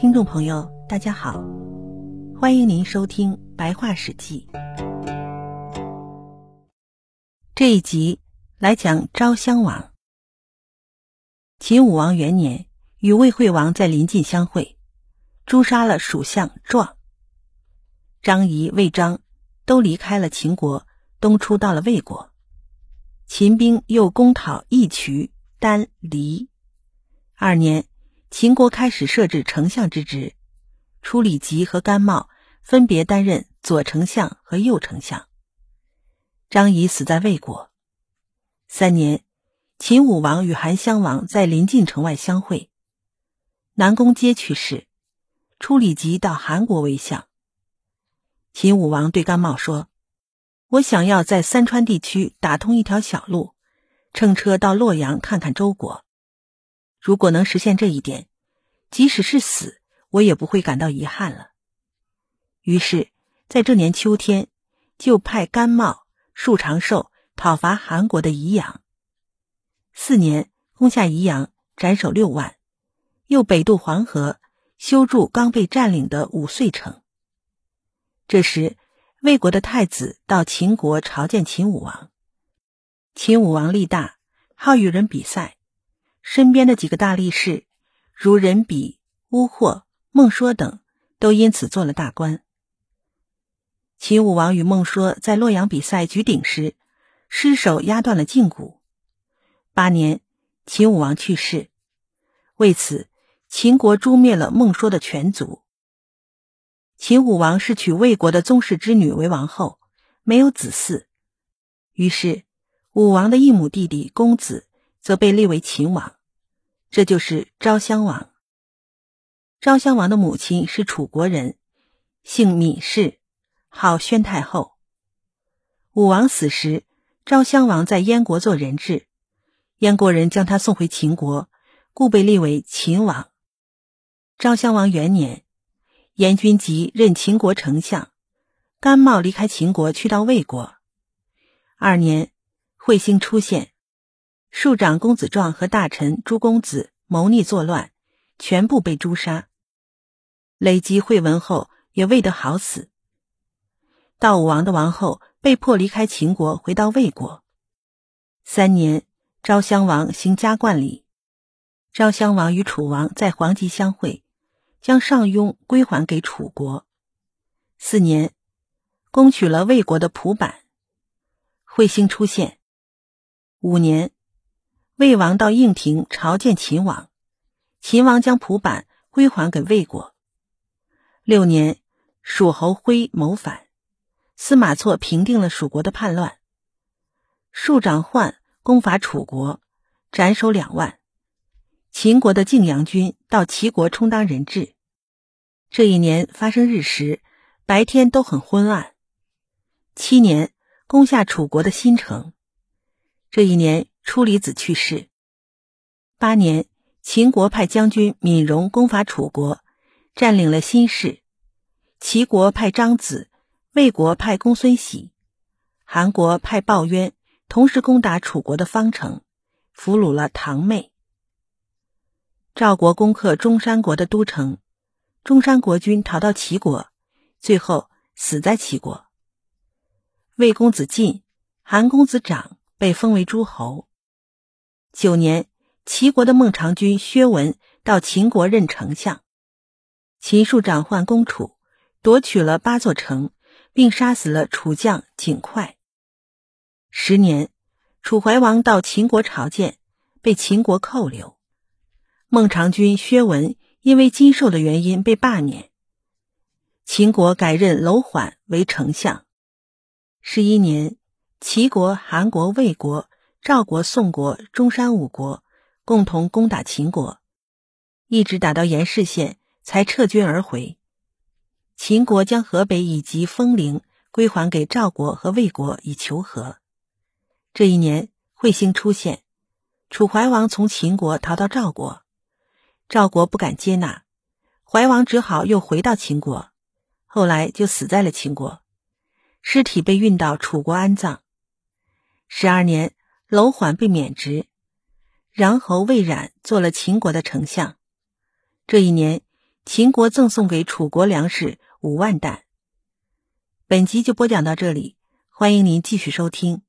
听众朋友，大家好，欢迎您收听《白话史记》。这一集来讲昭襄王。秦武王元年，与魏惠王在临晋相会，诛杀了蜀相壮。张仪、魏章都离开了秦国，东出到了魏国。秦兵又攻讨义渠、丹、黎。二年。秦国开始设置丞相之职，初李吉和甘茂分别担任左丞相和右丞相。张仪死在魏国。三年，秦武王与韩襄王在临晋城外相会，南宫阶去世，初李吉到韩国为相。秦武王对甘茂说：“我想要在三川地区打通一条小路，乘车到洛阳看看周国。”如果能实现这一点，即使是死，我也不会感到遗憾了。于是，在这年秋天，就派甘茂、束长寿讨伐韩国的宜阳。四年，攻下宜阳，斩首六万，又北渡黄河，修筑刚被占领的五遂城。这时，魏国的太子到秦国朝见秦武王。秦武王力大，好与人比赛。身边的几个大力士，如任比、乌霍、孟说等，都因此做了大官。秦武王与孟说在洛阳比赛举鼎时，失手压断了胫骨。八年，秦武王去世，为此，秦国诛灭了孟说的全族。秦武王是娶魏国的宗室之女为王后，没有子嗣，于是武王的异母弟弟公子则被立为秦王。这就是昭襄王。昭襄王的母亲是楚国人，姓闵氏，号宣太后。武王死时，昭襄王在燕国做人质，燕国人将他送回秦国，故被立为秦王。昭襄王元年，燕君集任秦国丞相，甘茂离开秦国去到魏国。二年，彗星出现。庶长公子壮和大臣诸公子谋逆作乱，全部被诛杀。累积惠文后也未得好死。悼武王的王后被迫离开秦国，回到魏国。三年，昭襄王行加冠礼。昭襄王与楚王在黄棘相会，将上庸归还给楚国。四年，攻取了魏国的蒲坂。彗星出现。五年。魏王到应庭朝见秦王，秦王将蒲坂归还给魏国。六年，蜀侯辉谋反，司马错平定了蜀国的叛乱。庶长焕攻伐楚国，斩首两万。秦国的晋阳军到齐国充当人质。这一年发生日食，白天都很昏暗。七年，攻下楚国的新城。这一年。初离子去世。八年，秦国派将军闵荣攻伐楚国，占领了新市。齐国派张子，魏国派公孙喜，韩国派鲍渊，同时攻打楚国的方城，俘虏了唐妹。赵国攻克中山国的都城，中山国君逃到齐国，最后死在齐国。魏公子晋、韩公子长被封为诸侯。九年，齐国的孟尝君薛文到秦国任丞相。秦庶长换攻楚，夺取了八座城，并杀死了楚将景快。十年，楚怀王到秦国朝见，被秦国扣留。孟尝君薛文因为金寿的原因被罢免。秦国改任楼缓为丞相。十一年，齐国、韩国、魏国。赵国、宋国、中山五国共同攻打秦国，一直打到延世县才撤军而回。秦国将河北以及丰陵归还给赵国和魏国以求和。这一年，彗星出现，楚怀王从秦国逃到赵国，赵国不敢接纳，怀王只好又回到秦国，后来就死在了秦国，尸体被运到楚国安葬。十二年。楼缓被免职，穰侯魏冉做了秦国的丞相。这一年，秦国赠送给楚国粮食五万担。本集就播讲到这里，欢迎您继续收听。